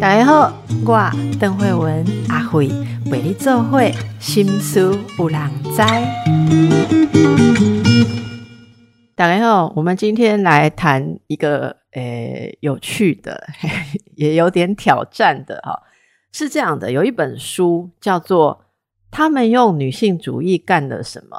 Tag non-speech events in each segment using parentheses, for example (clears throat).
大家好，我邓慧文阿慧为你做会心思有人知。大家好，我们今天来谈一个诶有趣的，(laughs) 也有点挑战的哈。是这样的，有一本书叫做《他们用女性主义干了什么》。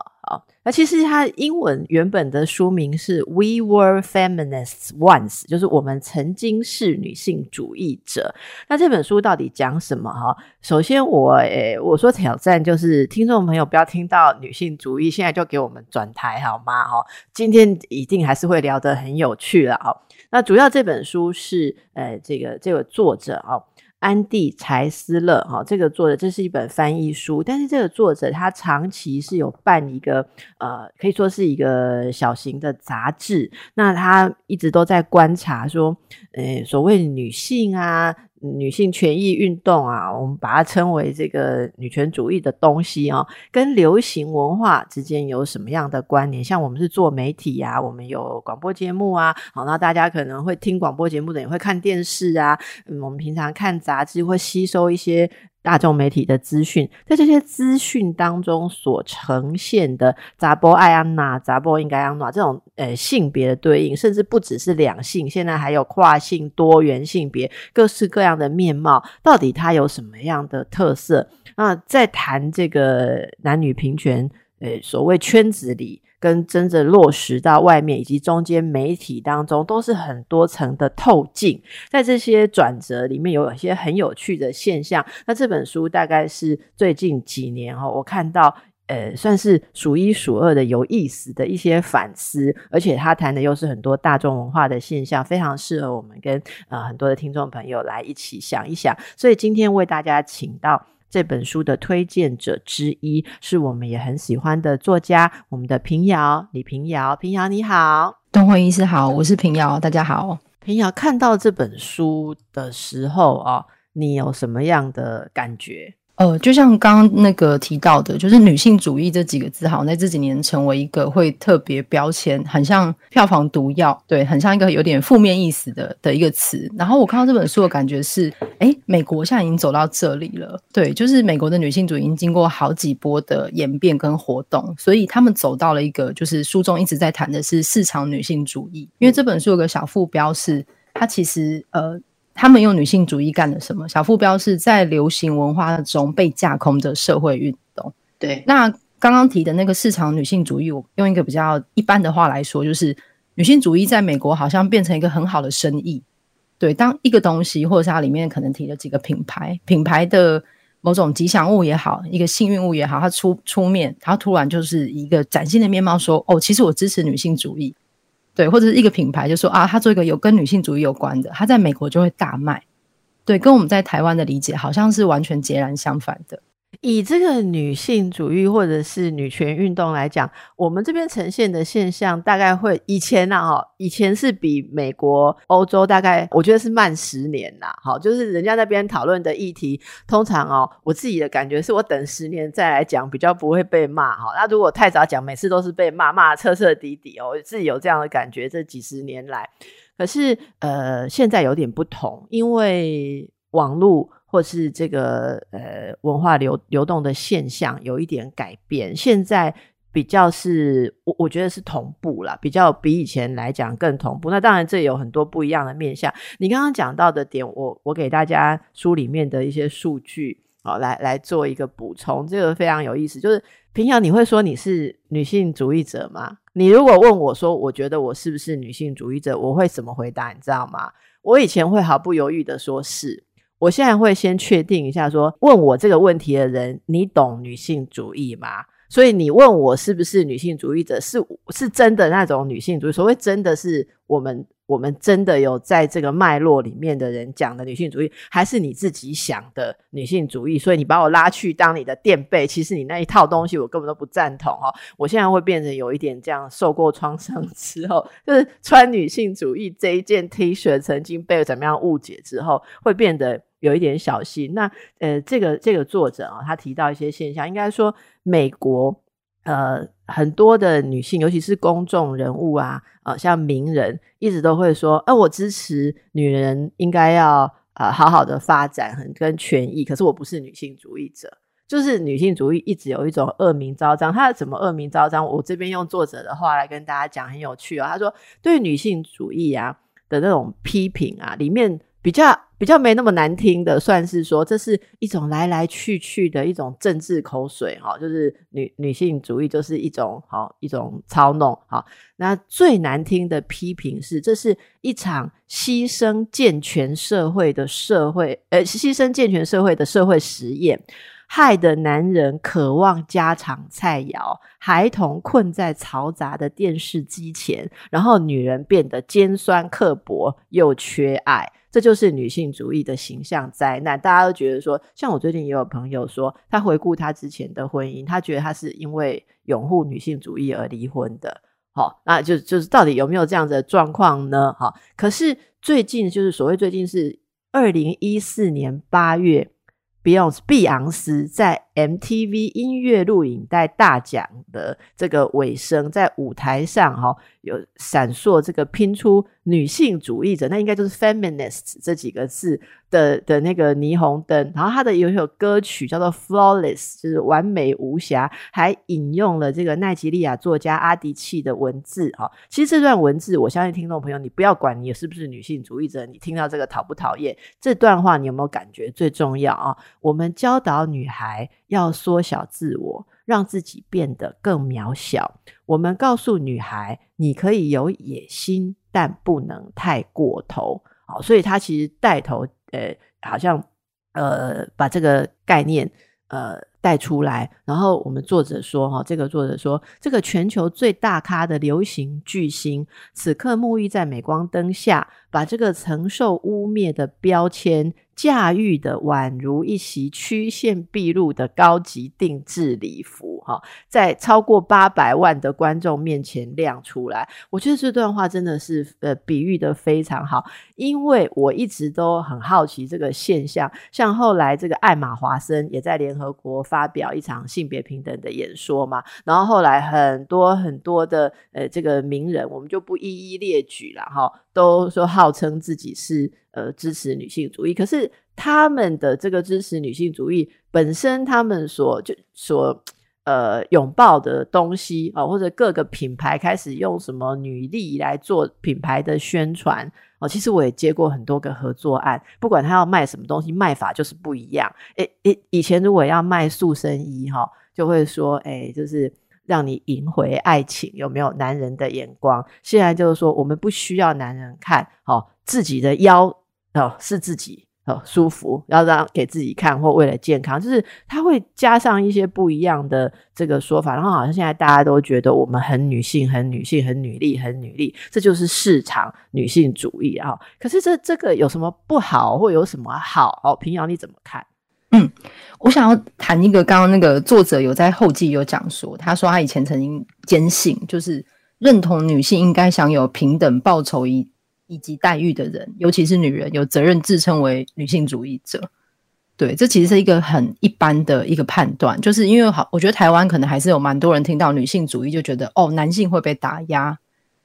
那其实它英文原本的书名是 "We were feminists once"，就是我们曾经是女性主义者。那这本书到底讲什么？哈，首先我诶，我说挑战就是听众朋友不要听到女性主义，现在就给我们转台好吗？哈，今天一定还是会聊得很有趣了。哈，那主要这本书是呃，这个这个作者啊。安蒂柴斯勒，哈，这个作者这是一本翻译书，但是这个作者他长期是有办一个呃，可以说是一个小型的杂志，那他一直都在观察说，呃，所谓女性啊。女性权益运动啊，我们把它称为这个女权主义的东西啊，跟流行文化之间有什么样的关联？像我们是做媒体呀，我们有广播节目啊，好，那大家可能会听广播节目的，也会看电视啊，我们平常看杂志会吸收一些。大众媒体的资讯，在这些资讯当中所呈现的杂波爱安娜、杂波应该安娜这种呃性别的对应，甚至不只是两性，现在还有跨性、多元性别，各式各样的面貌，到底它有什么样的特色？那在谈这个男女平权，呃，所谓圈子里。跟真正落实到外面以及中间媒体当中，都是很多层的透镜。在这些转折里面，有一些很有趣的现象。那这本书大概是最近几年哈，我看到呃，算是数一数二的有意思的一些反思，而且他谈的又是很多大众文化的现象，非常适合我们跟呃很多的听众朋友来一起想一想。所以今天为大家请到。这本书的推荐者之一是我们也很喜欢的作家，我们的平遥李平遥。平遥你好，东辉医师好，我是平遥，大家好。平遥看到这本书的时候啊，你有什么样的感觉？呃，就像刚刚那个提到的，就是女性主义这几个字，好像在这几年成为一个会特别标签，很像票房毒药，对，很像一个有点负面意思的的一个词。然后我看到这本书的感觉是，哎，美国现在已经走到这里了，对，就是美国的女性主义已经经过好几波的演变跟活动，所以他们走到了一个，就是书中一直在谈的是市场女性主义。因为这本书有个小副标是，它其实呃。他们用女性主义干了什么？小副标是在流行文化中被架空的社会运动。对，那刚刚提的那个市场女性主义，我用一个比较一般的话来说，就是女性主义在美国好像变成一个很好的生意。对，当一个东西或者是它里面可能提了几个品牌，品牌的某种吉祥物也好，一个幸运物也好，它出出面，它突然就是一个崭新的面貌，说哦，其实我支持女性主义。对，或者是一个品牌，就说啊，他做一个有跟女性主义有关的，他在美国就会大卖。对，跟我们在台湾的理解好像是完全截然相反的。以这个女性主义或者是女权运动来讲，我们这边呈现的现象大概会以前呢，哈，以前是比美国、欧洲大概我觉得是慢十年啦，好，就是人家那边讨论的议题，通常哦，我自己的感觉是我等十年再来讲，比较不会被骂哈。那如果太早讲，每次都是被骂骂彻彻底底哦，我自己有这样的感觉，这几十年来，可是呃，现在有点不同，因为网络。或是这个呃文化流流动的现象有一点改变，现在比较是我我觉得是同步了，比较比以前来讲更同步。那当然这有很多不一样的面向。你刚刚讲到的点，我我给大家书里面的一些数据哦，来来做一个补充，这个非常有意思。就是平常你会说你是女性主义者吗？你如果问我说，我觉得我是不是女性主义者，我会怎么回答？你知道吗？我以前会毫不犹豫的说是。我现在会先确定一下，说问我这个问题的人，你懂女性主义吗？所以你问我是不是女性主义者，是是真的那种女性主义？所谓真的是我们。我们真的有在这个脉络里面的人讲的女性主义，还是你自己想的女性主义？所以你把我拉去当你的垫背，其实你那一套东西我根本都不赞同哈。我现在会变成有一点这样，受过创伤之后，就是穿女性主义这一件 T 恤曾经被怎么样误解之后，会变得有一点小心。那呃，这个这个作者啊，他提到一些现象，应该说美国。呃，很多的女性，尤其是公众人物啊，呃，像名人，一直都会说，呃，我支持女人应该要呃好好的发展，很跟权益。可是我不是女性主义者，就是女性主义一直有一种恶名昭彰。它怎么恶名昭彰？我这边用作者的话来跟大家讲，很有趣哦。他说，对女性主义啊的那种批评啊，里面。比较比较没那么难听的，算是说这是一种来来去去的一种政治口水哈，就是女女性主义就是一种好一种操弄好。那最难听的批评是，这是一场牺牲健全社会的社会，呃，牺牲健全社会的社会实验。害得男人渴望家常菜肴，孩童困在嘈杂的电视机前，然后女人变得尖酸刻薄又缺爱，这就是女性主义的形象灾难。大家都觉得说，像我最近也有朋友说，他回顾他之前的婚姻，他觉得他是因为拥护女性主义而离婚的。好，那就就是到底有没有这样的状况呢？好，可是最近就是所谓最近是二零一四年八月。碧昂碧昂斯在 MTV 音乐录影带大奖的这个尾声，在舞台上哈有闪烁这个拼出女性主义者，那应该就是 feminist 这几个字。的的那个霓虹灯，然后他的有一首歌曲叫做 Flawless，就是完美无瑕，还引用了这个奈吉利亚作家阿迪契的文字哈。其实这段文字，我相信听众朋友，你不要管你是不是女性主义者，你听到这个讨不讨厌？这段话你有没有感觉最重要啊？我们教导女孩要缩小自我，让自己变得更渺小。我们告诉女孩，你可以有野心，但不能太过头。好，所以他其实带头。呃，好像呃，把这个概念呃带出来，然后我们作者说哈，这个作者说，这个全球最大咖的流行巨星，此刻沐浴在镁光灯下，把这个承受污蔑的标签。驾驭的宛如一袭曲线毕露的高级定制礼服，哈，在超过八百万的观众面前亮出来。我觉得这段话真的是呃比喻的非常好，因为我一直都很好奇这个现象。像后来这个艾玛华森也在联合国发表一场性别平等的演说嘛，然后后来很多很多的呃这个名人，我们就不一一列举了哈，都说号称自己是。呃，支持女性主义，可是他们的这个支持女性主义本身，他们所就所呃拥抱的东西啊，或者各个品牌开始用什么女力来做品牌的宣传哦。其实我也接过很多个合作案，不管他要卖什么东西，卖法就是不一样。诶诶，以前如果要卖塑身衣哈，就会说诶，就是让你赢回爱情，有没有男人的眼光？现在就是说，我们不需要男人看哦自己的腰。哦，是自己哦舒服，要让给自己看，或为了健康，就是他会加上一些不一样的这个说法，然后好像现在大家都觉得我们很女性，很女性，很女力，很女力，这就是市场女性主义啊。可是这这个有什么不好，或有什么好？哦，平遥你怎么看？嗯，我想要谈一个，刚刚那个作者有在后记有讲说，他说他以前曾经坚信，就是认同女性应该享有平等报酬一。以及待遇的人，尤其是女人，有责任自称为女性主义者。对，这其实是一个很一般的一个判断，就是因为好，我觉得台湾可能还是有蛮多人听到女性主义就觉得哦，男性会被打压。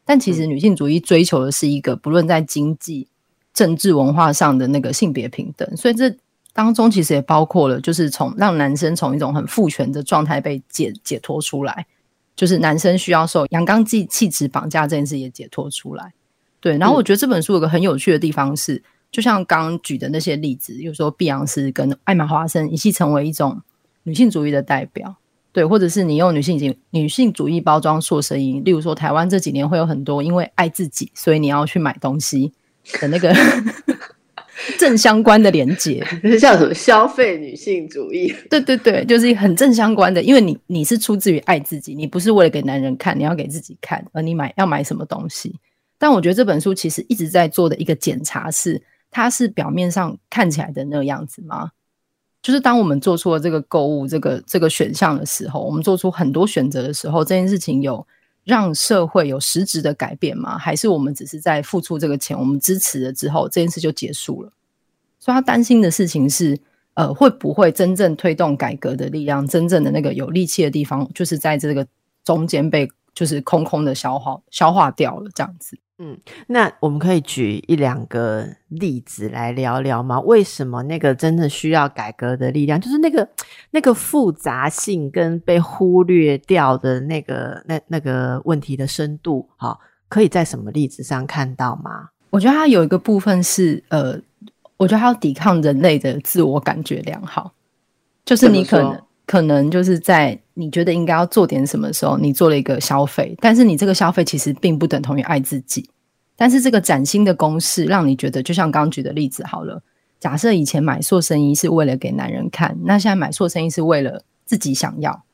但其实女性主义追求的是一个不论在经济、政治、文化上的那个性别平等，所以这当中其实也包括了，就是从让男生从一种很父权的状态被解解脱出来，就是男生需要受阳刚气气质绑架这件事也解脱出来。对，然后我觉得这本书有个很有趣的地方是，就像刚刚举的那些例子，比如说碧昂斯跟艾玛华森一起成为一种女性主义的代表，对，或者是你用女性主女性主义包装塑声音，例如说台湾这几年会有很多因为爱自己，所以你要去买东西的那个 (laughs) 正相关的连接，是 (laughs) 叫什么消费女性主义？对对对，就是很正相关的，因为你你是出自于爱自己，你不是为了给男人看，你要给自己看，而你买要买什么东西。但我觉得这本书其实一直在做的一个检查是，它是表面上看起来的那个样子吗？就是当我们做出了这个购物这个这个选项的时候，我们做出很多选择的时候，这件事情有让社会有实质的改变吗？还是我们只是在付出这个钱，我们支持了之后，这件事就结束了？所以他担心的事情是，呃，会不会真正推动改革的力量，真正的那个有力气的地方，就是在这个中间被就是空空的消化消化掉了这样子。嗯，那我们可以举一两个例子来聊聊吗？为什么那个真的需要改革的力量，就是那个那个复杂性跟被忽略掉的那个那那个问题的深度，哈，可以在什么例子上看到吗？我觉得它有一个部分是，呃，我觉得它要抵抗人类的自我感觉良好，就是你可能可能就是在你觉得应该要做点什么时候，你做了一个消费，但是你这个消费其实并不等同于爱自己。但是这个崭新的公式让你觉得，就像刚举的例子好了。假设以前买塑身衣是为了给男人看，那现在买塑身衣是为了自己想要。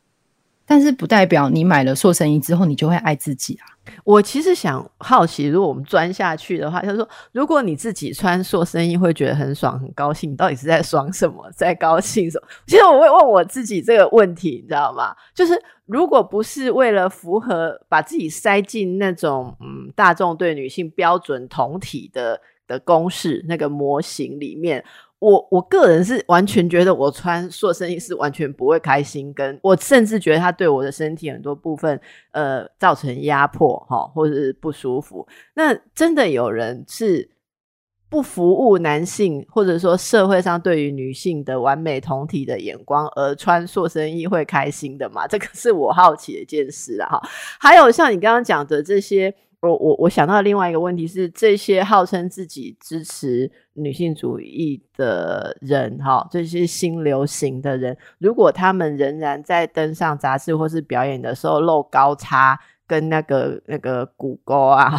但是不代表你买了塑身衣之后，你就会爱自己啊。我其实想好奇，如果我们钻下去的话，就是说，如果你自己穿塑身衣会觉得很爽、很高兴，你到底是在爽什么，在高兴什么？其实我会问我自己这个问题，你知道吗？就是如果不是为了符合把自己塞进那种嗯大众对女性标准同体的的公式那个模型里面。我我个人是完全觉得我穿塑身衣是完全不会开心，跟我甚至觉得它对我的身体很多部分呃造成压迫哈，或者是不舒服。那真的有人是不服务男性，或者说社会上对于女性的完美同体的眼光而穿塑身衣会开心的吗？这个是我好奇的一件事啊哈。还有像你刚刚讲的这些。我我我想到另外一个问题是，这些号称自己支持女性主义的人，哈，这些新流行的人，如果他们仍然在登上杂志或是表演的时候露高叉跟那个那个骨沟啊，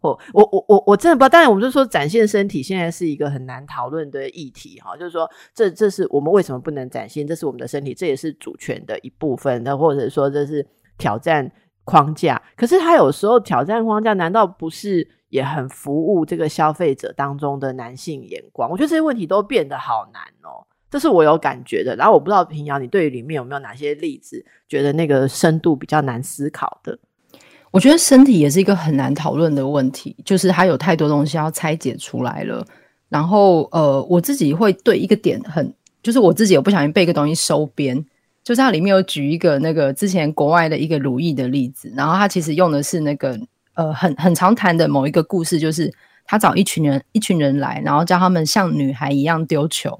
我我我我我真的不知道。当然，我们就说展现身体现在是一个很难讨论的议题，哈，就是说这这是我们为什么不能展现？这是我们的身体，这也是主权的一部分，那或者说这是挑战。框架，可是他有时候挑战框架，难道不是也很服务这个消费者当中的男性眼光？我觉得这些问题都变得好难哦，这是我有感觉的。然后我不知道平遥，你对于里面有没有哪些例子，觉得那个深度比较难思考的？我觉得身体也是一个很难讨论的问题，就是它有太多东西要拆解出来了。然后呃，我自己会对一个点很，就是我自己有不小心被一个东西收编。就是它里面有举一个那个之前国外的一个如意的例子，然后他其实用的是那个呃很很常谈的某一个故事，就是他找一群人一群人来，然后叫他们像女孩一样丢球，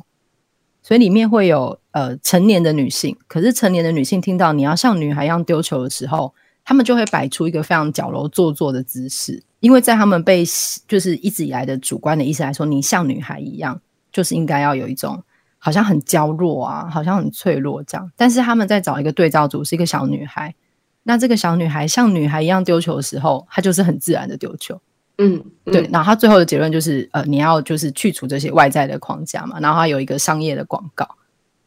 所以里面会有呃成年的女性，可是成年的女性听到你要像女孩一样丢球的时候，他们就会摆出一个非常矫揉做作的姿势，因为在他们被就是一直以来的主观的意思来说，你像女孩一样，就是应该要有一种。好像很娇弱啊，好像很脆弱这样。但是他们在找一个对照组，是一个小女孩。那这个小女孩像女孩一样丢球的时候，她就是很自然的丢球。嗯，对。然后她最后的结论就是，呃，你要就是去除这些外在的框架嘛。然后她有一个商业的广告。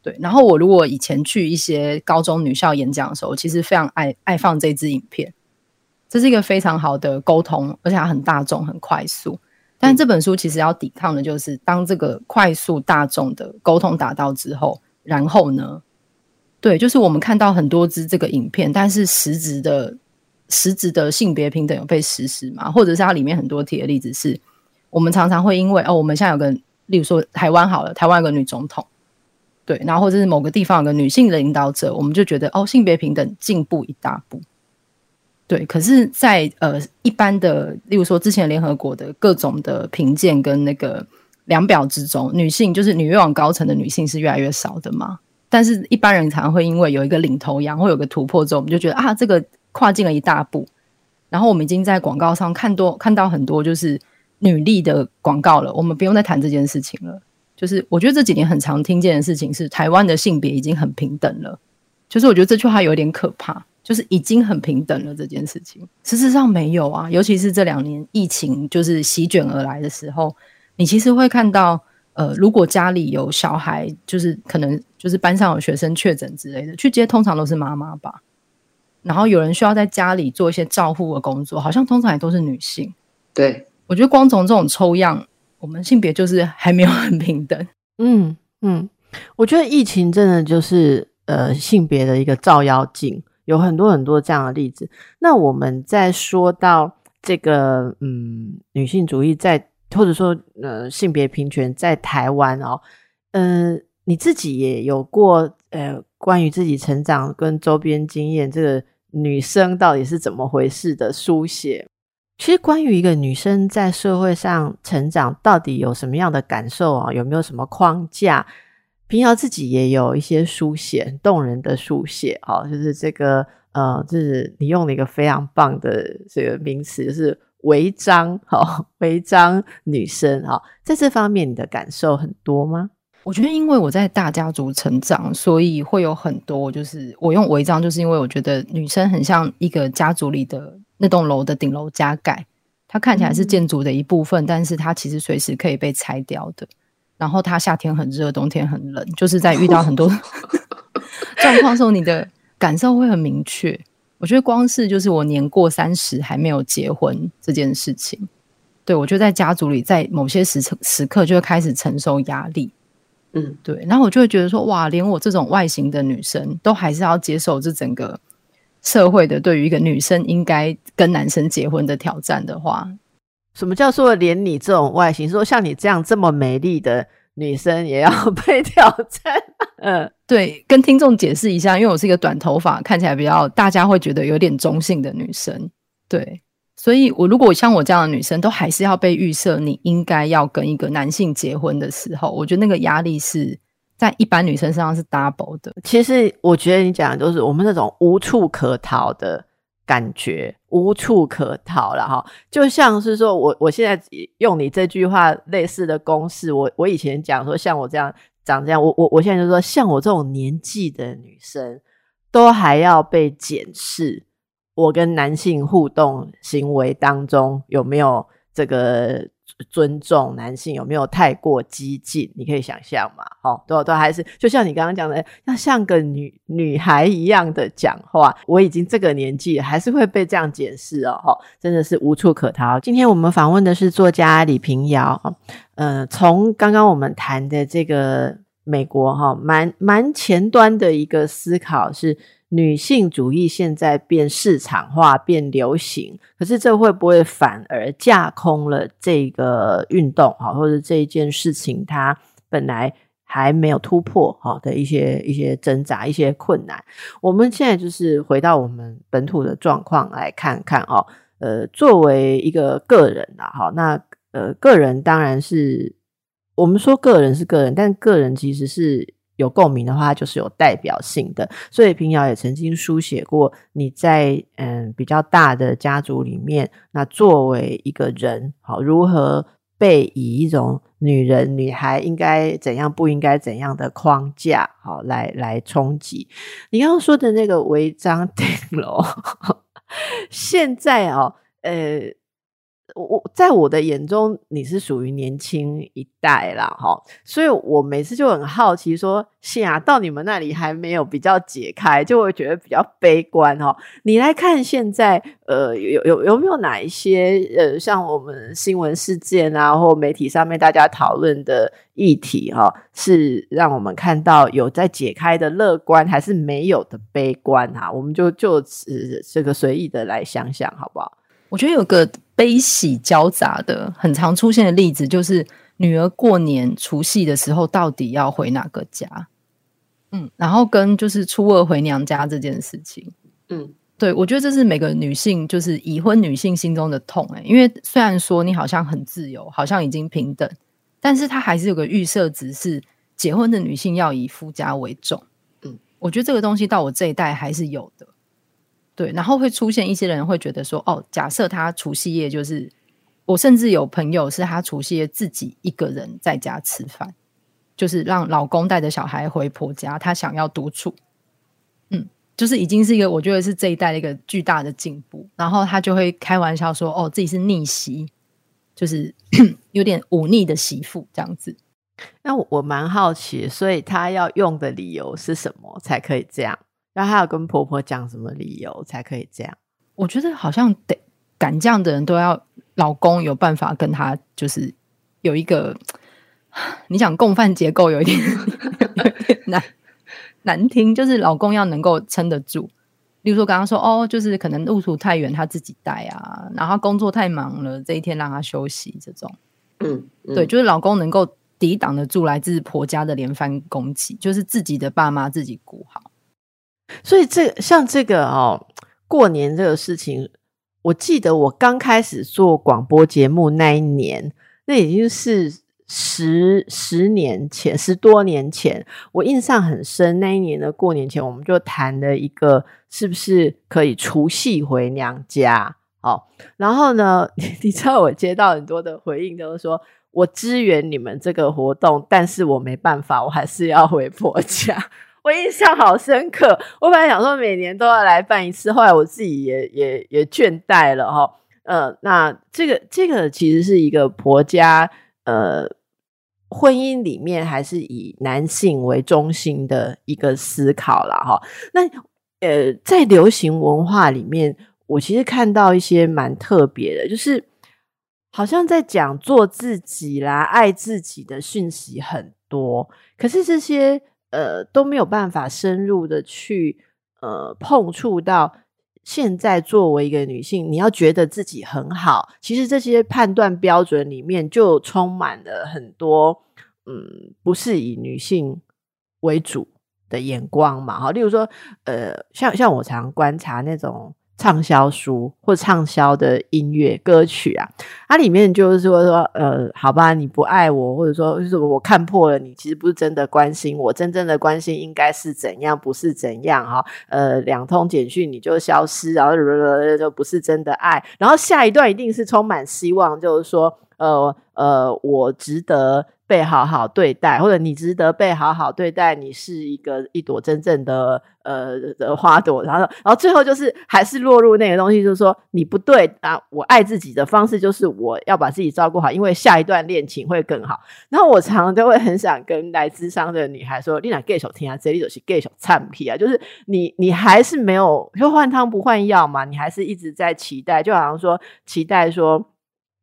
对。然后我如果以前去一些高中女校演讲的时候，其实非常爱爱放这支影片。这是一个非常好的沟通，而且它很大众，很快速。但这本书其实要抵抗的就是，当这个快速大众的沟通达到之后，然后呢？对，就是我们看到很多支这个影片，但是实质的实质的性别平等有被实施吗？或者是它里面很多提的例子是，我们常常会因为哦，我们现在有个，例如说台湾好了，台湾有个女总统，对，然后或者是某个地方有个女性的领导者，我们就觉得哦，性别平等进步一大步。对，可是，在呃一般的，例如说之前联合国的各种的评鉴跟那个量表之中，女性就是女越往高层的女性是越来越少的嘛。但是一般人常常会因为有一个领头羊或有个突破之后，我们就觉得啊，这个跨进了一大步。然后我们已经在广告上看多看到很多就是女力的广告了，我们不用再谈这件事情了。就是我觉得这几年很常听见的事情是，台湾的性别已经很平等了。就是我觉得这句话有点可怕。就是已经很平等了这件事情，事实上没有啊。尤其是这两年疫情就是席卷而来的时候，你其实会看到，呃，如果家里有小孩，就是可能就是班上有学生确诊之类的，去接通常都是妈妈吧。然后有人需要在家里做一些照护的工作，好像通常也都是女性。对，我觉得光从这种抽样，我们性别就是还没有很平等。嗯嗯，我觉得疫情真的就是呃性别的一个照妖镜。有很多很多这样的例子。那我们在说到这个，嗯，女性主义在，或者说呃性别平权在台湾哦，嗯，你自己也有过呃关于自己成长跟周边经验，这个女生到底是怎么回事的书写。其实关于一个女生在社会上成长，到底有什么样的感受啊？有没有什么框架？平遥自己也有一些书写，动人的书写哦，就是这个呃，就是你用了一个非常棒的这个名词，就是违章哈，违章女生哈，在这方面你的感受很多吗？我觉得，因为我在大家族成长，所以会有很多，就是我用违章，就是因为我觉得女生很像一个家族里的。那栋楼的顶楼加盖，它看起来是建筑的一部分，但是它其实随时可以被拆掉的。然后它夏天很热，冬天很冷，就是在遇到很多 (laughs) 状况时候，你的感受会很明确。我觉得光是就是我年过三十还没有结婚这件事情，对我就在家族里，在某些时时刻就会开始承受压力。嗯，对。然后我就会觉得说，哇，连我这种外形的女生都还是要接受这整个。社会的对于一个女生应该跟男生结婚的挑战的话，什么叫做连你这种外形，说像你这样这么美丽的女生也要 (laughs) 被挑战？嗯，对，跟听众解释一下，因为我是一个短头发，看起来比较大家会觉得有点中性的女生，对，所以我如果像我这样的女生，都还是要被预设你应该要跟一个男性结婚的时候，我觉得那个压力是。在一般女生身上是 double 的。其实我觉得你讲的都是我们那种无处可逃的感觉，无处可逃了哈。就像是说我我现在用你这句话类似的公式，我我以前讲说像我这样长这样，我我我现在就说像我这种年纪的女生，都还要被检视，我跟男性互动行为当中有没有这个。尊重男性有没有太过激进？你可以想象嘛，哦，都都还是就像你刚刚讲的，要像个女女孩一样的讲话。我已经这个年纪，还是会被这样解释哦，哈，真的是无处可逃。今天我们访问的是作家李平遥，呃，从刚刚我们谈的这个美国哈，蛮蛮前端的一个思考是。女性主义现在变市场化、变流行，可是这会不会反而架空了这个运动？哈，或者这一件事情，它本来还没有突破哈的一些一些挣扎、一些困难。我们现在就是回到我们本土的状况来看看哦。呃，作为一个个人啊，哈，那呃，个人当然是我们说个人是个人，但个人其实是。有共鸣的话，就是有代表性的。所以平遥也曾经书写过，你在嗯比较大的家族里面，那作为一个人，好如何被以一种女人、女孩应该怎样、不应该怎样的框架，好来来冲击。你刚刚说的那个违章 (laughs) 顶楼，现在哦，呃。我在我的眼中，你是属于年轻一代啦，哈，所以我每次就很好奇，说，是啊，到你们那里还没有比较解开，就会觉得比较悲观哈。你来看现在，呃，有有有没有哪一些呃，像我们新闻事件啊，或媒体上面大家讨论的议题哈，是让我们看到有在解开的乐观，还是没有的悲观哈？我们就就此这个随意的来想想，好不好？我觉得有个悲喜交杂的很常出现的例子，就是女儿过年除夕的时候到底要回哪个家？嗯，然后跟就是初二回娘家这件事情，嗯，对我觉得这是每个女性就是已婚女性心中的痛哎，因为虽然说你好像很自由，好像已经平等，但是她还是有个预设值，是结婚的女性要以夫家为重。嗯，我觉得这个东西到我这一代还是有的。对，然后会出现一些人会觉得说，哦，假设他除夕夜就是，我甚至有朋友是他除夕夜自己一个人在家吃饭，就是让老公带着小孩回婆家，他想要独处。嗯，就是已经是一个我觉得是这一代的一个巨大的进步。然后他就会开玩笑说，哦，自己是逆媳，就是 (clears throat) 有点忤逆的媳妇这样子。那我我蛮好奇，所以他要用的理由是什么才可以这样？那还要跟婆婆讲什么理由才可以这样？我觉得好像得敢这样的人都要老公有办法跟他，就是有一个你想共犯结构有一点难 (laughs) 难听，就是老公要能够撑得住。例如说，刚刚说哦，就是可能路途太远，他自己带啊，然后工作太忙了，这一天让他休息这种。嗯，对，就是老公能够抵挡得住来自婆家的连番攻击，就是自己的爸妈自己顾好。所以这像这个哦，过年这个事情，我记得我刚开始做广播节目那一年，那已经是十十年前，十多年前，我印象很深。那一年的过年前，我们就谈了一个是不是可以除夕回娘家。好，然后呢，(laughs) 你知道我接到很多的回应，都是说我支援你们这个活动，但是我没办法，我还是要回婆家。我印象好深刻，我本来想说每年都要来办一次，后来我自己也也也倦怠了哈。呃，那这个这个其实是一个婆家呃婚姻里面还是以男性为中心的一个思考了哈。那呃，在流行文化里面，我其实看到一些蛮特别的，就是好像在讲做自己啦、爱自己的讯息很多，可是这些。呃，都没有办法深入的去呃碰触到现在作为一个女性，你要觉得自己很好，其实这些判断标准里面就充满了很多嗯，不是以女性为主的眼光嘛，哈，例如说呃，像像我常观察那种。畅销书或畅销的音乐歌曲啊，它里面就是说说，呃，好吧，你不爱我，或者说就是我看破了你，其实不是真的关心我，真正的关心应该是怎样，不是怎样哈，呃，两通简讯你就消失，然后就不是真的爱，然后下一段一定是充满希望，就是说，呃呃，我值得。被好好对待，或者你值得被好好对待，你是一个一朵真正的呃的花朵，然后然后最后就是还是落入那个东西，就是说你不对啊，我爱自己的方式就是我要把自己照顾好，因为下一段恋情会更好。然后我常常都会很想跟来自商的女孩说：“你俩 gay 手听啊，这里就是 gay 手唱屁啊，就是你你还是没有就换汤不换药嘛，你还是一直在期待，就好像说期待说。”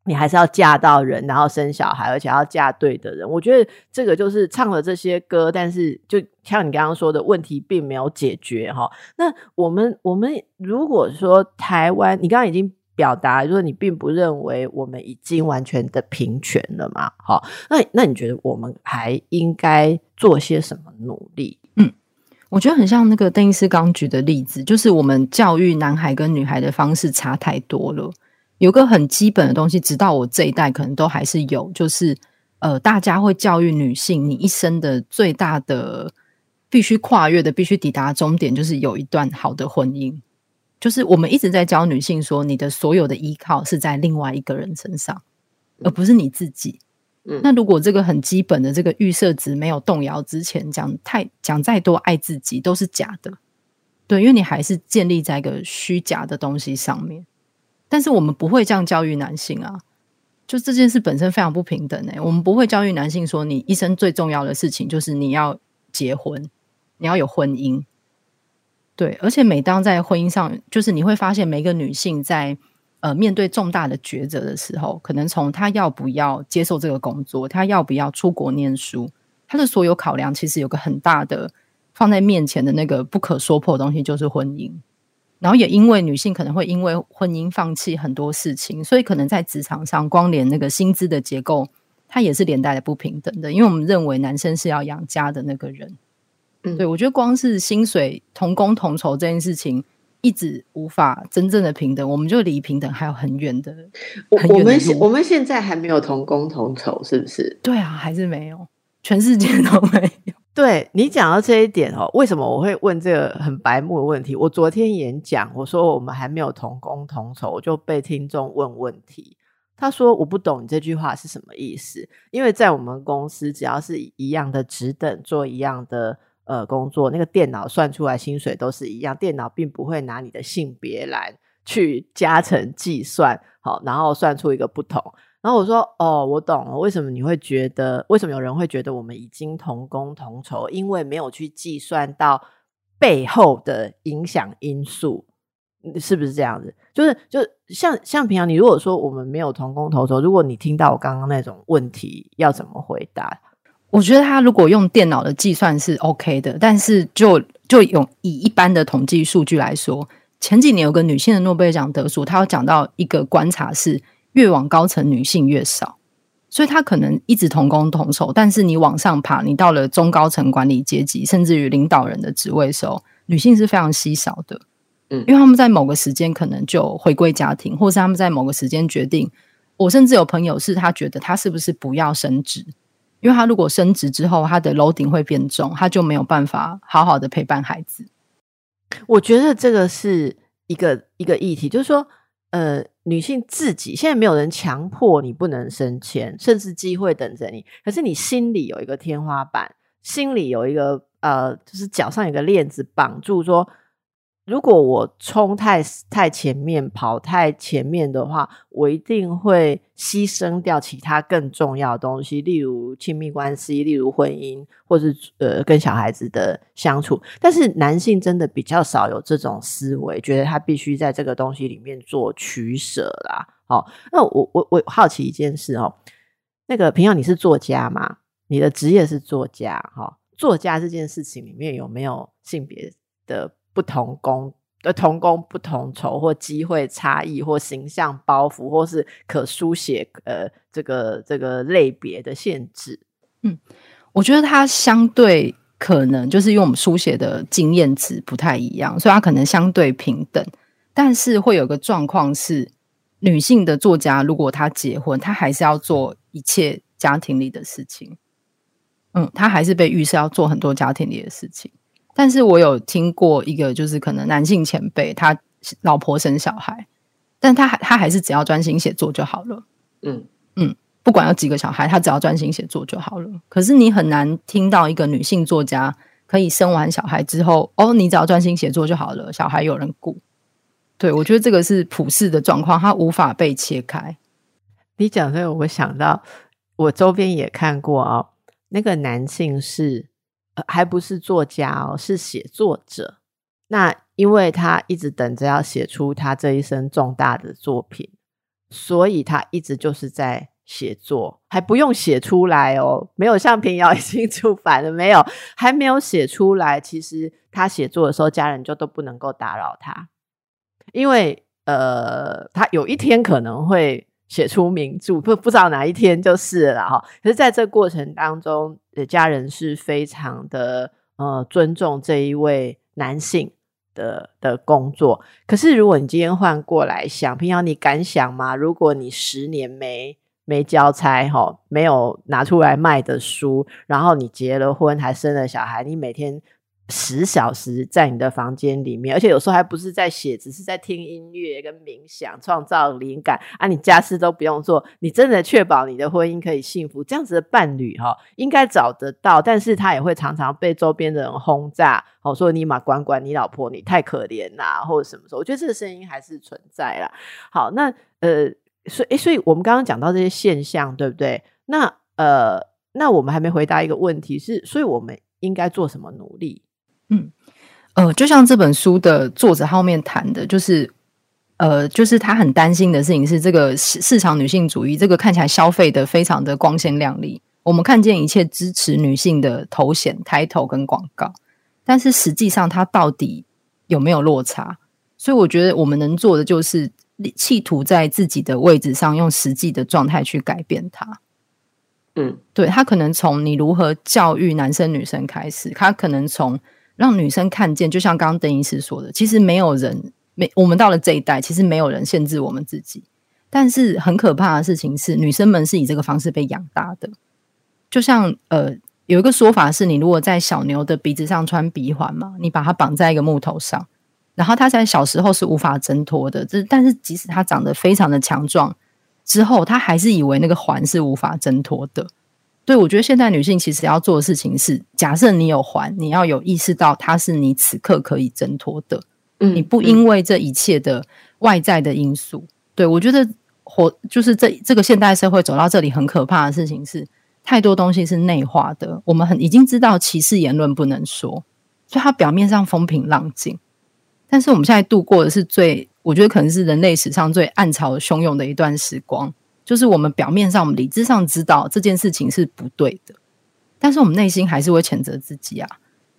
你还是要嫁到人，然后生小孩，而且要嫁对的人。我觉得这个就是唱了这些歌，但是就像你刚刚说的问题并没有解决哈。那我们我们如果说台湾，你刚刚已经表达，就是你并不认为我们已经完全的平权了嘛？好，那那你觉得我们还应该做些什么努力？嗯，我觉得很像那个邓医师刚举的例子，就是我们教育男孩跟女孩的方式差太多了。有个很基本的东西，直到我这一代可能都还是有，就是呃，大家会教育女性，你一生的最大的必须跨越的、必须抵达终点，就是有一段好的婚姻。就是我们一直在教女性说，你的所有的依靠是在另外一个人身上，而不是你自己。嗯，那如果这个很基本的这个预设值没有动摇之前，讲太讲再多爱自己都是假的。对，因为你还是建立在一个虚假的东西上面。但是我们不会这样教育男性啊！就这件事本身非常不平等哎，我们不会教育男性说，你一生最重要的事情就是你要结婚，你要有婚姻。对，而且每当在婚姻上，就是你会发现，每个女性在呃面对重大的抉择的时候，可能从她要不要接受这个工作，她要不要出国念书，她的所有考量，其实有个很大的放在面前的那个不可说破的东西，就是婚姻。然后也因为女性可能会因为婚姻放弃很多事情，所以可能在职场上，光连那个薪资的结构，它也是连带的不平等的。因为我们认为男生是要养家的那个人，嗯，对我觉得光是薪水同工同酬这件事情，一直无法真正的平等，我们就离平等还有很远的。我我们我们现在还没有同工同酬，是不是？对啊，还是没有，全世界都没有。对你讲到这一点哦，为什么我会问这个很白目的问题？我昨天演讲，我说我们还没有同工同酬，我就被听众问问题。他说我不懂你这句话是什么意思，因为在我们公司，只要是一样的职等做一样的呃工作，那个电脑算出来薪水都是一样，电脑并不会拿你的性别来去加成计算，好，然后算出一个不同。然后我说：“哦，我懂了，为什么你会觉得？为什么有人会觉得我们已经同工同酬？因为没有去计算到背后的影响因素，是不是这样子？就是就像像平常你如果说我们没有同工同酬，如果你听到我刚刚那种问题，要怎么回答？我觉得他如果用电脑的计算是 OK 的，但是就就用以一般的统计数据来说，前几年有个女性的诺贝尔奖得主，她有讲到一个观察是。”越往高层女性越少，所以他可能一直同工同酬，但是你往上爬，你到了中高层管理阶级，甚至于领导人的职位时候，女性是非常稀少的。嗯因为他们在某个时间可能就回归家庭，或是他们在某个时间决定。我甚至有朋友是他觉得他是不是不要升职，因为他如果升职之后，他的楼顶会变重，他就没有办法好好的陪伴孩子。我觉得这个是一个一个议题，就是说，呃，女性自己现在没有人强迫你不能升迁，甚至机会等着你，可是你心里有一个天花板，心里有一个呃，就是脚上有个链子绑住，说。如果我冲太太前面，跑太前面的话，我一定会牺牲掉其他更重要的东西，例如亲密关系，例如婚姻，或是呃跟小孩子的相处。但是男性真的比较少有这种思维，觉得他必须在这个东西里面做取舍啦。好，那我我我好奇一件事哦，那个平阳你是作家吗？你的职业是作家，哈，作家这件事情里面有没有性别的？不同工的同工不同酬，或机会差异，或形象包袱，或是可书写呃这个这个类别的限制。嗯，我觉得它相对可能就是因为我们书写的经验值不太一样，所以它可能相对平等。但是会有个状况是，女性的作家如果她结婚，她还是要做一切家庭里的事情。嗯，她还是被预设要做很多家庭里的事情。但是我有听过一个，就是可能男性前辈，他老婆生小孩，但他还他还是只要专心写作就好了。嗯嗯，不管有几个小孩，他只要专心写作就好了。可是你很难听到一个女性作家可以生完小孩之后，哦，你只要专心写作就好了，小孩有人顾。对我觉得这个是普世的状况，它无法被切开。你讲这个，我想到我周边也看过啊，那个男性是。还不是作家哦，是写作者。那因为他一直等着要写出他这一生重大的作品，所以他一直就是在写作，还不用写出来哦。没有像平遥已经 (laughs) 出版了，没有，还没有写出来。其实他写作的时候，家人就都不能够打扰他，因为呃，他有一天可能会。写出名著不不知道哪一天就是了哈，可是在这过程当中，家人是非常的呃尊重这一位男性的的工作。可是如果你今天换过来想，平常你敢想吗？如果你十年没没交差哈，没有拿出来卖的书，然后你结了婚还生了小孩，你每天。十小时在你的房间里面，而且有时候还不是在写，只是在听音乐跟冥想，创造灵感啊！你家事都不用做，你真的确保你的婚姻可以幸福？这样子的伴侣哈，应该找得到，但是他也会常常被周边的人轰炸，哦，说你嘛管管你老婆，你太可怜啦，或者什么时候？我觉得这个声音还是存在啦。好，那呃，所以所以我们刚刚讲到这些现象，对不对？那呃，那我们还没回答一个问题，是，所以我们应该做什么努力？嗯，呃，就像这本书的作者后面谈的，就是呃，就是他很担心的事情是，这个市市场女性主义，这个看起来消费的非常的光鲜亮丽，我们看见一切支持女性的头衔、抬头跟广告，但是实际上它到底有没有落差？所以我觉得我们能做的就是企图在自己的位置上，用实际的状态去改变它。嗯，对他可能从你如何教育男生女生开始，他可能从让女生看见，就像刚刚邓医师说的，其实没有人没我们到了这一代，其实没有人限制我们自己。但是很可怕的事情是，女生们是以这个方式被养大的。就像呃，有一个说法是，你如果在小牛的鼻子上穿鼻环嘛，你把它绑在一个木头上，然后它在小时候是无法挣脱的。这但是即使它长得非常的强壮，之后它还是以为那个环是无法挣脱的。对，我觉得现代女性其实要做的事情是：假设你有还，你要有意识到它是你此刻可以挣脱的。嗯，你不因为这一切的外在的因素。对我觉得活就是这这个现代社会走到这里很可怕的事情是，太多东西是内化的。我们很已经知道歧视言论不能说，所以它表面上风平浪静，但是我们现在度过的是最，我觉得可能是人类史上最暗潮汹涌的一段时光。就是我们表面上、我们理智上知道这件事情是不对的，但是我们内心还是会谴责自己啊。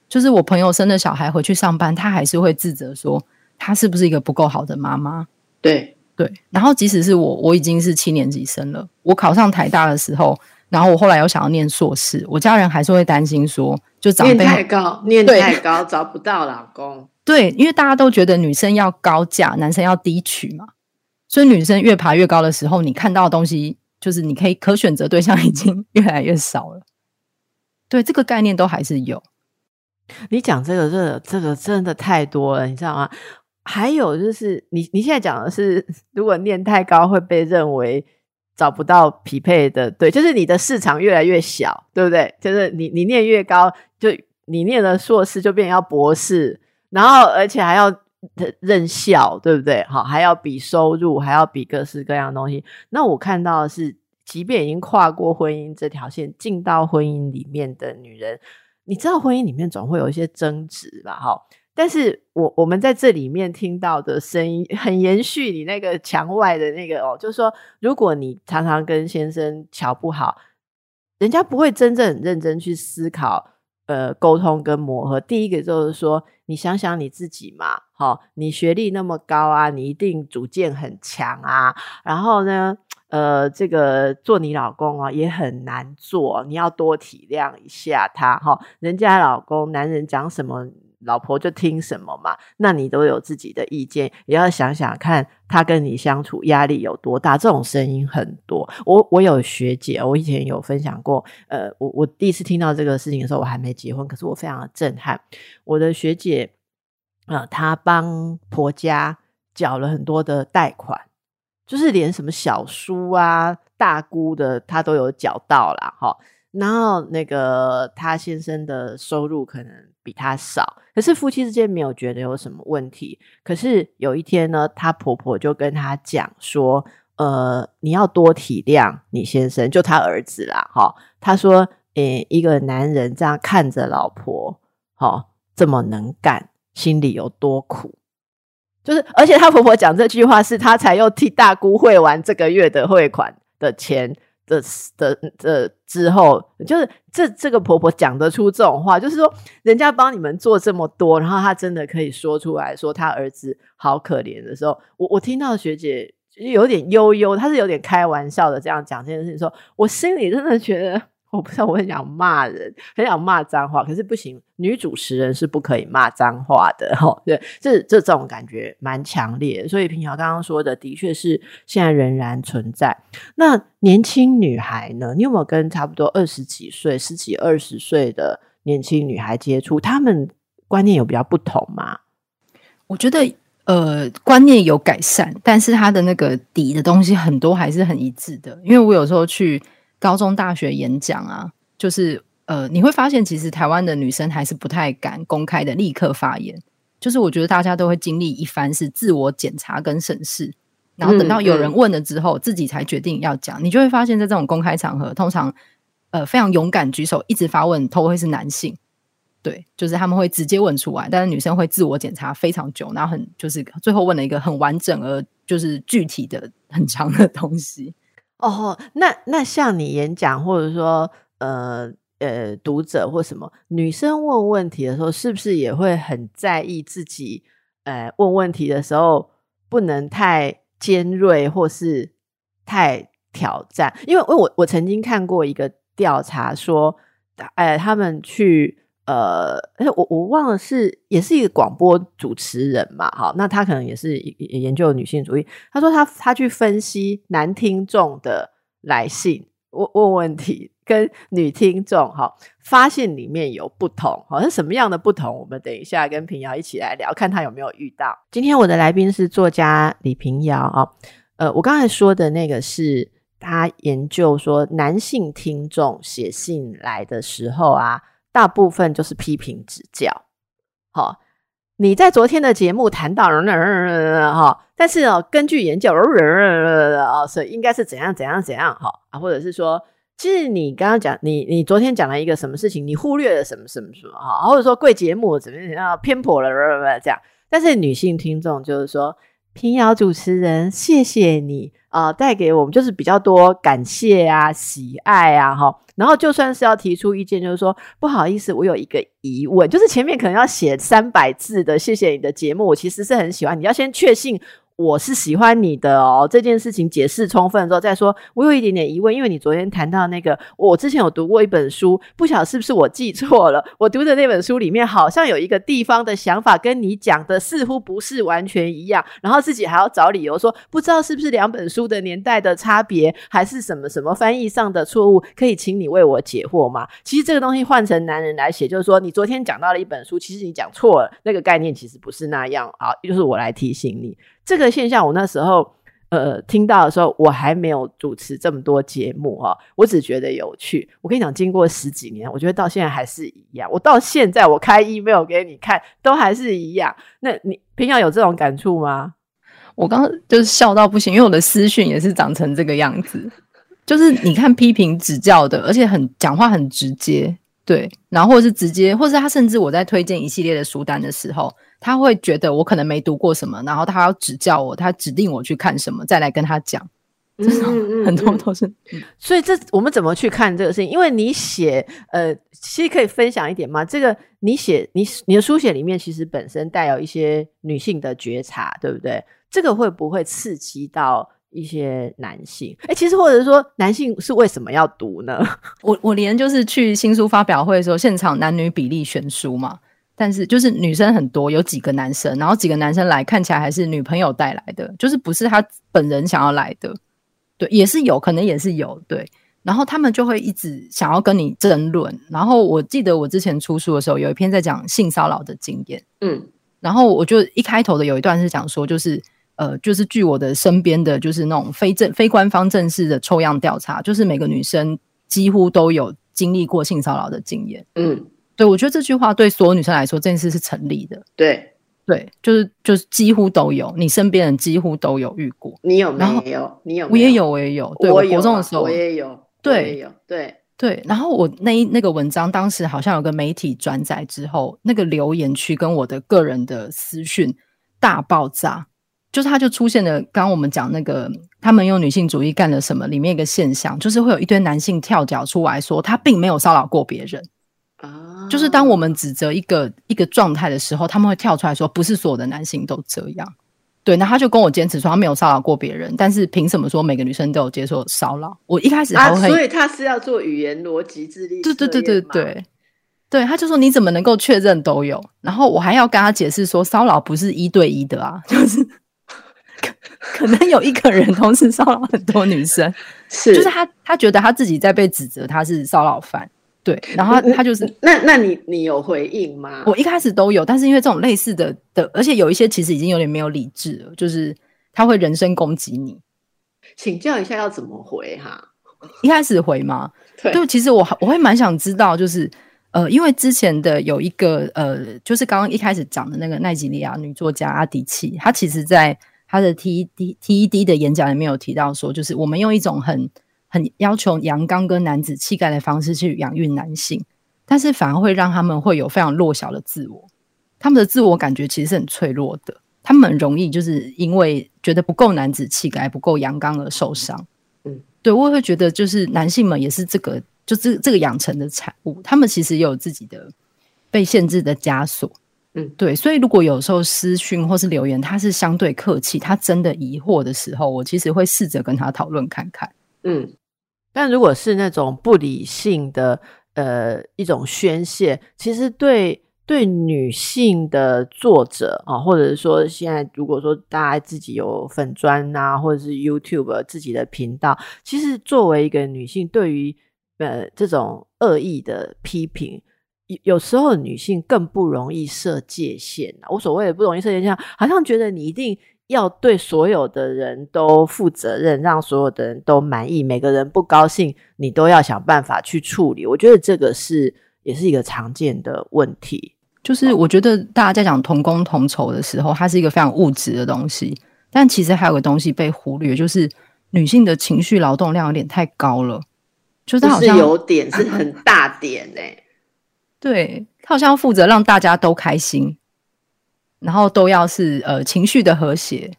就是我朋友生的小孩回去上班，他还是会自责说他是不是一个不够好的妈妈。对对，然后即使是我，我已经是七年级生了，我考上台大的时候，然后我后来又想要念硕士，我家人还是会担心说，就长辈太高，念太高找不到老公。(laughs) 对，因为大家都觉得女生要高价，男生要低取嘛，所以女生越爬越高的时候，你看到的东西就是你可以可选择对象已经越来越少了。对，这个概念都还是有。你讲这个，这个这个真的太多了，你知道吗？还有就是，你你现在讲的是，如果念太高会被认为找不到匹配的，对，就是你的市场越来越小，对不对？就是你你念越高，就你念了硕士就变成要博士，然后而且还要任校，对不对？好，还要比收入，还要比各式各样东西。那我看到的是，即便已经跨过婚姻这条线，进到婚姻里面的女人，你知道婚姻里面总会有一些争执吧？哈。但是我我们在这里面听到的声音，很延续你那个墙外的那个哦，就是说，如果你常常跟先生瞧不好，人家不会真正很认真去思考，呃，沟通跟磨合。第一个就是说，你想想你自己嘛，好，你学历那么高啊，你一定主见很强啊，然后呢，呃，这个做你老公啊也很难做，你要多体谅一下他哈，人家老公男人讲什么。老婆就听什么嘛？那你都有自己的意见，也要想想看他跟你相处压力有多大。这种声音很多。我我有学姐，我以前有分享过。呃，我我第一次听到这个事情的时候，我还没结婚，可是我非常的震撼。我的学姐啊，她帮婆家缴了很多的贷款，就是连什么小叔啊、大姑的，她都有缴到了哈。然后那个她先生的收入可能比她少。可是夫妻之间没有觉得有什么问题。可是有一天呢，她婆婆就跟她讲说：“呃，你要多体谅你先生，就他儿子啦。”哈，他说：“诶，一个男人这样看着老婆，哈，这么能干，心里有多苦？就是，而且她婆婆讲这句话，是她才又替大姑汇完这个月的汇款的钱。”的的的之后，就是这这个婆婆讲得出这种话，就是说人家帮你们做这么多，然后她真的可以说出来说她儿子好可怜的时候，我我听到学姐有点悠悠，她是有点开玩笑的这样讲这件事情，说我心里真的觉得。我不知道，我很想骂人，很想骂脏话，可是不行，女主持人是不可以骂脏话的哈。对，这这种感觉蛮强烈，所以平桥刚刚说的，的确是现在仍然存在。那年轻女孩呢？你有没有跟差不多二十几岁、十几、二十岁的年轻女孩接触？她们观念有比较不同吗？我觉得，呃，观念有改善，但是她的那个底的东西很多还是很一致的。因为我有时候去。高中、大学演讲啊，就是呃，你会发现其实台湾的女生还是不太敢公开的立刻发言。就是我觉得大家都会经历一番是自我检查跟审视，然后等到有人问了之后，自己才决定要讲。你就会发现在这种公开场合，通常呃非常勇敢举手一直发问，都会是男性。对，就是他们会直接问出来，但是女生会自我检查非常久，然后很就是最后问了一个很完整而就是具体的很长的东西。哦，那那像你演讲，或者说呃呃读者或什么女生问问题的时候，是不是也会很在意自己？呃，问问题的时候不能太尖锐，或是太挑战。因为因为我我曾经看过一个调查，说，哎，他们去。呃，我我忘了是也是一个广播主持人嘛，好，那他可能也是研究女性主义。他说他他去分析男听众的来信问问问题，跟女听众哈发现里面有不同，好像什么样的不同？我们等一下跟平遥一起来聊，看他有没有遇到。今天我的来宾是作家李平遥啊，呃，我刚才说的那个是他研究说男性听众写信来的时候啊。大部分就是批评指教，好，你在昨天的节目谈到哈，但是哦，根据研究哦，所以应该是怎样怎样怎样哈啊，或者是说，其实你刚刚讲你你昨天讲了一个什么事情，你忽略了什么什么什么哈，或者说贵节目怎么怎样偏颇了这样，但是女性听众就是说，平遥主持人，谢谢你啊，带给我们就是比较多感谢啊，喜爱啊哈。然后就算是要提出意见，就是说不好意思，我有一个疑问，就是前面可能要写三百字的，谢谢你的节目，我其实是很喜欢。你要先确信我是喜欢你的哦，这件事情解释充分之后再说。我有一点点疑问，因为你昨天谈到那个，我之前有读过一本书，不晓得是不是我记错了。我读的那本书里面好像有一个地方的想法跟你讲的似乎不是完全一样，然后自己还要找理由说不知道是不是两本书的年代的差别，还是什么什么翻译上的错误，可以请你为我解惑吗？其实这个东西换成男人来写，就是说你昨天讲到了一本书，其实你讲错了，那个概念其实不是那样啊，就是我来提醒你。这个现象，我那时候呃听到的时候，我还没有主持这么多节目哈，我只觉得有趣。我跟你讲，经过十几年，我觉得到现在还是一样。我到现在我开 email 给你看，都还是一样。那你平常有这种感触吗？我刚刚就是笑到不行，因为我的私讯也是长成这个样子，就是你看批评指教的，而且很讲话很直接，对，然后是直接，或者是他甚至我在推荐一系列的书单的时候。他会觉得我可能没读过什么，然后他要指教我，他指定我去看什么，再来跟他讲。嗯嗯很多都是。所以这我们怎么去看这个事情？因为你写，呃，其实可以分享一点嘛？这个你写，你你的书写里面其实本身带有一些女性的觉察，对不对？这个会不会刺激到一些男性？哎，其实或者说男性是为什么要读呢？(laughs) 我我连就是去新书发表会的时候，现场男女比例悬殊嘛。但是就是女生很多，有几个男生，然后几个男生来看起来还是女朋友带来的，就是不是他本人想要来的，对，也是有可能也是有对，然后他们就会一直想要跟你争论。然后我记得我之前出书的时候，有一篇在讲性骚扰的经验，嗯，然后我就一开头的有一段是讲说，就是呃，就是据我的身边的就是那种非正非官方正式的抽样调查，就是每个女生几乎都有经历过性骚扰的经验，嗯。对，我觉得这句话对所有女生来说，这件事是成立的。对，对，就是就是几乎都有，你身边人几乎都有遇过。你有没有？你有？我也有，我也有。对，我国中的时候我也有。对，有。对对。然后我那一那个文章，当时好像有个媒体转载之后，那个留言区跟我的个人的私讯大爆炸，就是他就出现了。刚刚我们讲那个他们用女性主义干了什么？里面一个现象，就是会有一堆男性跳脚出来说，他并没有骚扰过别人。啊就是当我们指责一个一个状态的时候，他们会跳出来说，不是所有的男性都这样。对，那他就跟我坚持说，他没有骚扰过别人，但是凭什么说每个女生都有接受骚扰？我一开始啊，所以他是要做语言逻辑智力，对对对对对，对，他就说你怎么能够确认都有？然后我还要跟他解释说，骚扰不是一对一的啊，就是可能有一个人同时骚扰很多女生，是，就是他他觉得他自己在被指责，他是骚扰犯。对，然后他就是那那你你有回应吗？我一开始都有，但是因为这种类似的的，而且有一些其实已经有点没有理智了，就是他会人身攻击你。请教一下要怎么回哈？一开始回吗？对，其实我我会蛮想知道，就是呃，因为之前的有一个呃，就是刚刚一开始讲的那个奈吉利亚女作家阿迪契，她其实在她的 T D T E D 的演讲里面有提到说，就是我们用一种很。很要求阳刚跟男子气概的方式去养育男性，但是反而会让他们会有非常弱小的自我，他们的自我感觉其实是很脆弱的，他们很容易就是因为觉得不够男子气概、不够阳刚而受伤。嗯，对我会觉得就是男性们也是这个，就这这个养成的产物，他们其实也有自己的被限制的枷锁。嗯，对，所以如果有时候私讯或是留言，他是相对客气，他真的疑惑的时候，我其实会试着跟他讨论看看。嗯，但如果是那种不理性的，呃，一种宣泄，其实对对女性的作者啊，或者是说现在如果说大家自己有粉砖啊，或者是 YouTube 自己的频道，其实作为一个女性，对于呃这种恶意的批评，有有时候女性更不容易设界限我所谓的不容易设界限，好像觉得你一定。要对所有的人都负责任，让所有的人都满意。每个人不高兴，你都要想办法去处理。我觉得这个是也是一个常见的问题。就是我觉得大家在讲同工同酬的时候，它是一个非常物质的东西，但其实还有个东西被忽略，就是女性的情绪劳动量有点太高了。就是好像有点是很大点哎，对他好像要负责让大家都开心。然后都要是呃情绪的和谐，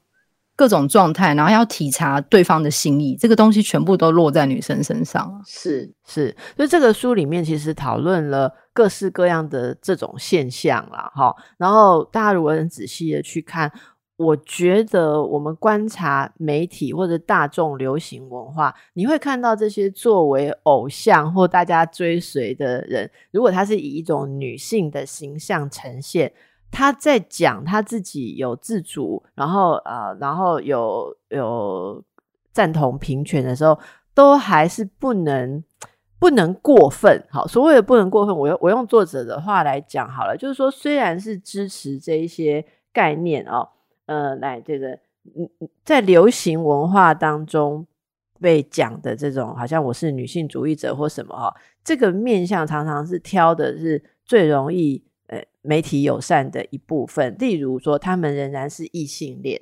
各种状态，然后要体察对方的心意，这个东西全部都落在女生身上是是，所以这个书里面其实讨论了各式各样的这种现象啦，哈。然后大家如果很仔细的去看，我觉得我们观察媒体或者大众流行文化，你会看到这些作为偶像或大家追随的人，如果他是以一种女性的形象呈现，他在讲他自己有自主，然后呃，然后有有赞同平权的时候，都还是不能不能过分。好，所谓的不能过分，我用我用作者的话来讲好了，就是说，虽然是支持这一些概念哦。呃，来这个，嗯，在流行文化当中被讲的这种，好像我是女性主义者或什么哈，这个面向常常是挑的是最容易呃媒体友善的一部分。例如说，他们仍然是异性恋，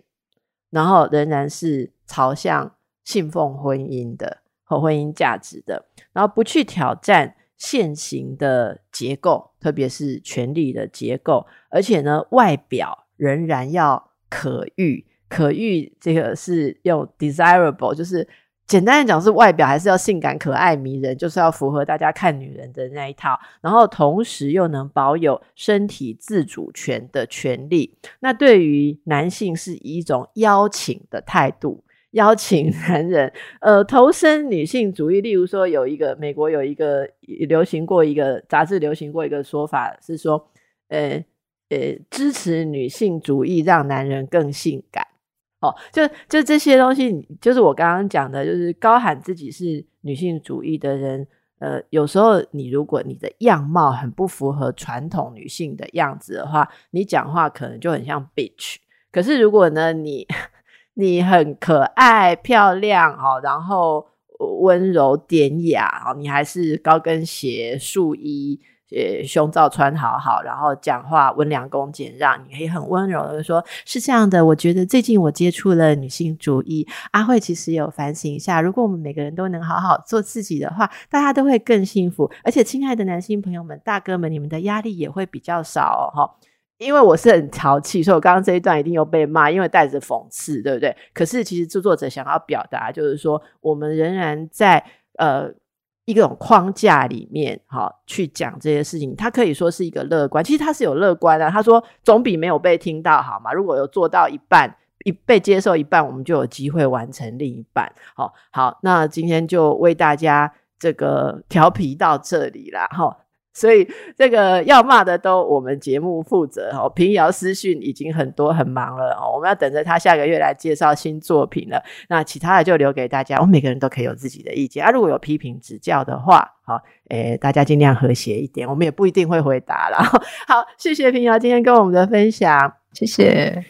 然后仍然是朝向信奉婚姻的和婚姻价值的，然后不去挑战现行的结构，特别是权力的结构，而且呢，外表仍然要。可遇，可遇，这个是用 desirable，就是简单的讲是外表还是要性感、可爱、迷人，就是要符合大家看女人的那一套，然后同时又能保有身体自主权的权利。那对于男性是以一种邀请的态度，邀请男人呃投身女性主义。例如说，有一个美国有一个流行过一个杂志，流行过一个说法是说，呃。呃，支持女性主义，让男人更性感。哦，就就这些东西，就是我刚刚讲的，就是高喊自己是女性主义的人。呃，有时候你如果你的样貌很不符合传统女性的样子的话，你讲话可能就很像 bitch。可是如果呢，你你很可爱漂亮哦，然后温柔典雅哦，你还是高跟鞋素衣。呃，胸罩穿好好，然后讲话温良恭俭让，你可以很温柔的说：“是这样的，我觉得最近我接触了女性主义，阿慧其实有反省一下，如果我们每个人都能好好做自己的话，大家都会更幸福。而且，亲爱的男性朋友们、大哥们，你们的压力也会比较少哈。因为我是很淘气，所以我刚刚这一段一定又被骂，因为带着讽刺，对不对？可是，其实著作者想要表达就是说，我们仍然在呃。一种框架里面，哈，去讲这些事情，他可以说是一个乐观。其实他是有乐观的。他说，总比没有被听到好嘛。如果有做到一半，一被接受一半，我们就有机会完成另一半。好，好，那今天就为大家这个调皮到这里了，哈。所以这个要骂的都我们节目负责哦。平遥私讯已经很多很忙了哦，我们要等着他下个月来介绍新作品了。那其他的就留给大家，我们每个人都可以有自己的意见啊。如果有批评指教的话，好，诶，大家尽量和谐一点，我们也不一定会回答了。(laughs) 好，谢谢平遥今天跟我们的分享，谢谢。